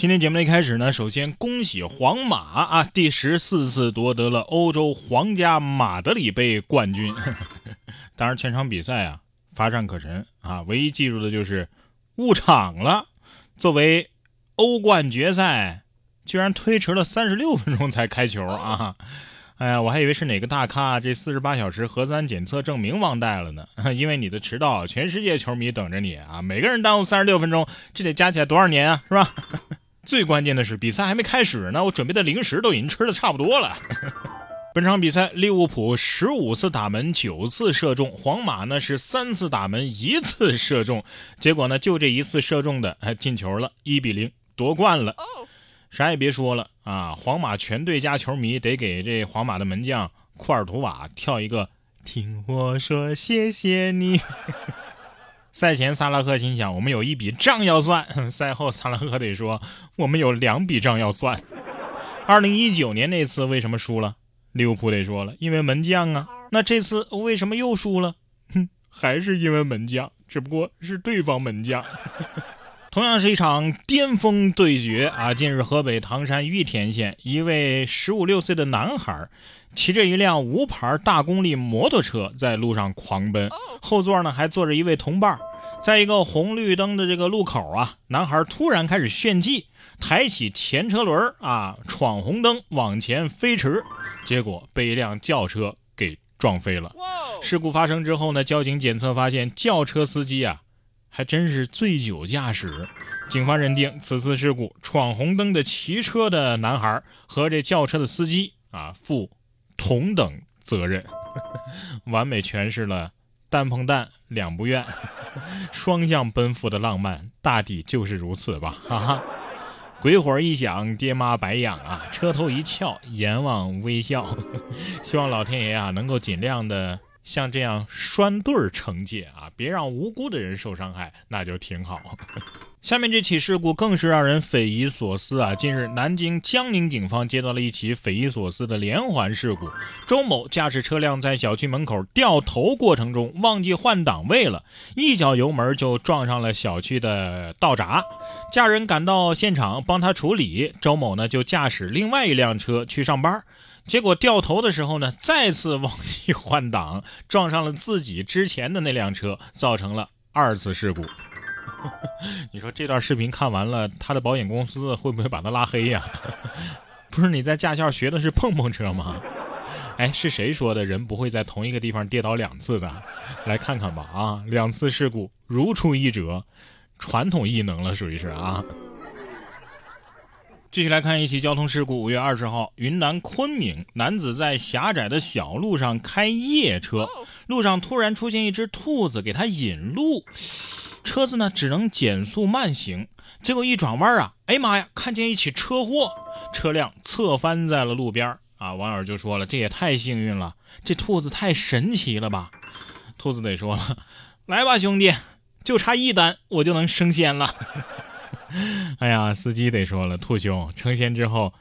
今天节目的一开始呢，首先恭喜皇马啊，第十四次夺得了欧洲皇家马德里杯冠军。当然，全场比赛啊乏善可陈啊，唯一记住的就是误场了。作为欧冠决赛，居然推迟了三十六 分钟才开球啊！哎呀，我还以为是哪个大咖这四十八小时核酸检测证明忘带了呢。因为你的迟到，全世界球迷等着你啊！每个人耽误三十六分钟，这得加起来多少年啊？是吧？最关键的是，比赛还没开始呢，我准备的零食都已经吃的差不多了。本场比赛，利物浦十五次打门九次射中，皇马呢是三次打门一次射中，结果呢就这一次射中的还进球了，一比零夺冠了。啥也别说了啊，皇马全队加球迷得给这皇马的门将库尔图瓦跳一个，听我说谢谢你。赛前，萨拉赫心想：“我们有一笔账要算。”赛后，萨拉赫得说：“我们有两笔账要算。”二零一九年那次为什么输了？利物浦得说了，因为门将啊。那这次为什么又输了？哼，还是因为门将，只不过是对方门将。同样是一场巅峰对决啊！近日，河北唐山玉田县一位十五六岁的男孩。骑着一辆无牌大功率摩托车在路上狂奔，后座呢还坐着一位同伴。在一个红绿灯的这个路口啊，男孩突然开始炫技，抬起前车轮啊，闯红灯往前飞驰，结果被一辆轿车给撞飞了。事故发生之后呢，交警检测发现轿车司机啊还真是醉酒驾驶。警方认定此次事故，闯红灯的骑车的男孩和这轿车的司机啊负。同等责任，完美诠释了“单碰蛋，两不愿”，双向奔赴的浪漫，大抵就是如此吧。哈哈，鬼火一响，爹妈白养啊，车头一翘，阎王微笑。希望老天爷啊，能够尽量的像这样拴对儿惩戒啊，别让无辜的人受伤害，那就挺好。下面这起事故更是让人匪夷所思啊！近日，南京江宁警方接到了一起匪夷所思的连环事故。周某驾驶车辆在小区门口掉头过程中忘记换档位了，一脚油门就撞上了小区的道闸。家人赶到现场帮他处理，周某呢就驾驶另外一辆车去上班，结果掉头的时候呢再次忘记换挡，撞上了自己之前的那辆车，造成了二次事故。你说这段视频看完了，他的保险公司会不会把他拉黑呀？不是你在驾校学的是碰碰车吗？哎，是谁说的人不会在同一个地方跌倒两次的？来看看吧，啊，两次事故如出一辙，传统异能了，属于是啊。继续来看一起交通事故，五月二十号，云南昆明男子在狭窄的小路上开夜车，路上突然出现一只兔子给他引路。车子呢只能减速慢行，结果一转弯啊，哎妈呀，看见一起车祸，车辆侧翻在了路边啊！网友就说了，这也太幸运了，这兔子太神奇了吧？兔子得说了，来吧兄弟，就差一单我就能升仙了。哎呀，司机得说了，兔兄成仙之后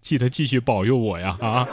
记得继续保佑我呀啊！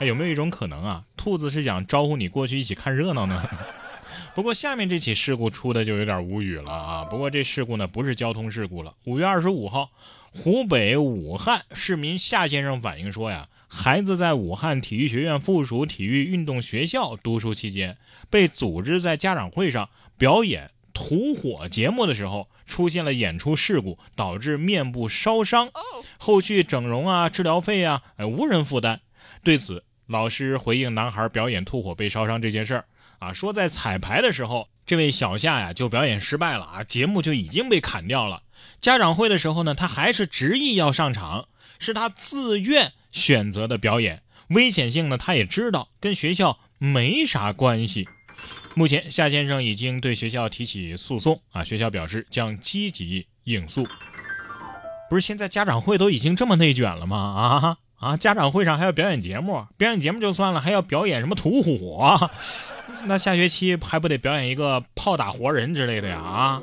有没有一种可能啊，兔子是想招呼你过去一起看热闹呢？不过下面这起事故出的就有点无语了啊！不过这事故呢不是交通事故了。五月二十五号，湖北武汉市民夏先生反映说呀，孩子在武汉体育学院附属体育运动学校读书期间，被组织在家长会上表演吐火节目的时候，出现了演出事故，导致面部烧伤，后续整容啊、治疗费啊，哎无人负担。对此，老师回应男孩表演吐火被烧伤这件事儿。啊，说在彩排的时候，这位小夏呀就表演失败了啊，节目就已经被砍掉了。家长会的时候呢，他还是执意要上场，是他自愿选择的表演，危险性呢他也知道，跟学校没啥关系。目前夏先生已经对学校提起诉讼啊，学校表示将积极应诉。不是现在家长会都已经这么内卷了吗？啊？啊！家长会上还要表演节目，表演节目就算了，还要表演什么吐火？那下学期还不得表演一个炮打活人之类的呀？啊，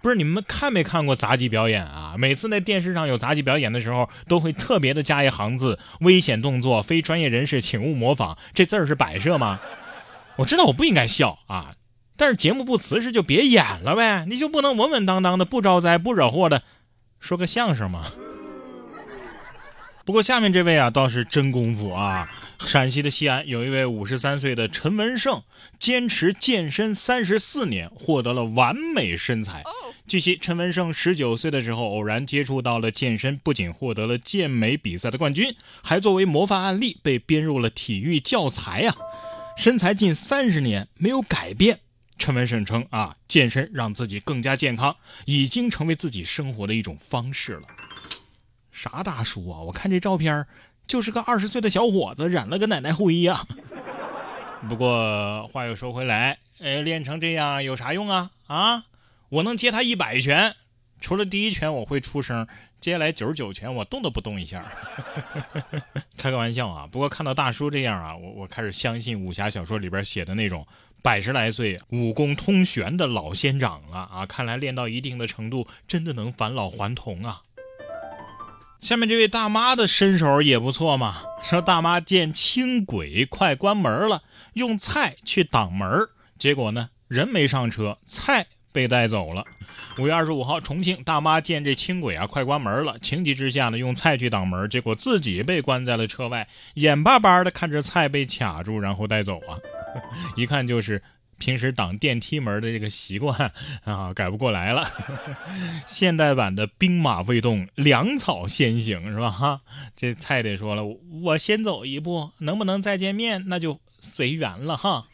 不是你们看没看过杂技表演啊？每次那电视上有杂技表演的时候，都会特别的加一行字：危险动作，非专业人士请勿模仿。这字儿是摆设吗？我知道我不应该笑啊，但是节目不辞实就别演了呗，你就不能稳稳当当的不招灾不惹祸的说个相声吗？不过下面这位啊倒是真功夫啊！陕西的西安有一位五十三岁的陈文胜，坚持健身三十四年，获得了完美身材。据悉，陈文胜十九岁的时候偶然接触到了健身，不仅获得了健美比赛的冠军，还作为模范案例被编入了体育教材啊！身材近三十年没有改变，陈文胜称啊，健身让自己更加健康，已经成为自己生活的一种方式了。啥大叔啊！我看这照片就是个二十岁的小伙子，染了个奶奶灰呀。不过话又说回来，哎，练成这样有啥用啊？啊，我能接他一百拳，除了第一拳我会出声，接下来九十九拳我动都不动一下。开个玩笑啊！不过看到大叔这样啊，我我开始相信武侠小说里边写的那种百十来岁武功通玄的老仙长了啊！看来练到一定的程度，真的能返老还童啊！下面这位大妈的身手也不错嘛。说大妈见轻轨快关门了，用菜去挡门结果呢，人没上车，菜被带走了。五月二十五号，重庆大妈见这轻轨啊快关门了，情急之下呢，用菜去挡门，结果自己被关在了车外，眼巴巴的看着菜被卡住，然后带走啊，一看就是。平时挡电梯门的这个习惯啊，改不过来了。现代版的兵马未动，粮草先行，是吧？哈，这菜得说了，我先走一步，能不能再见面，那就随缘了哈。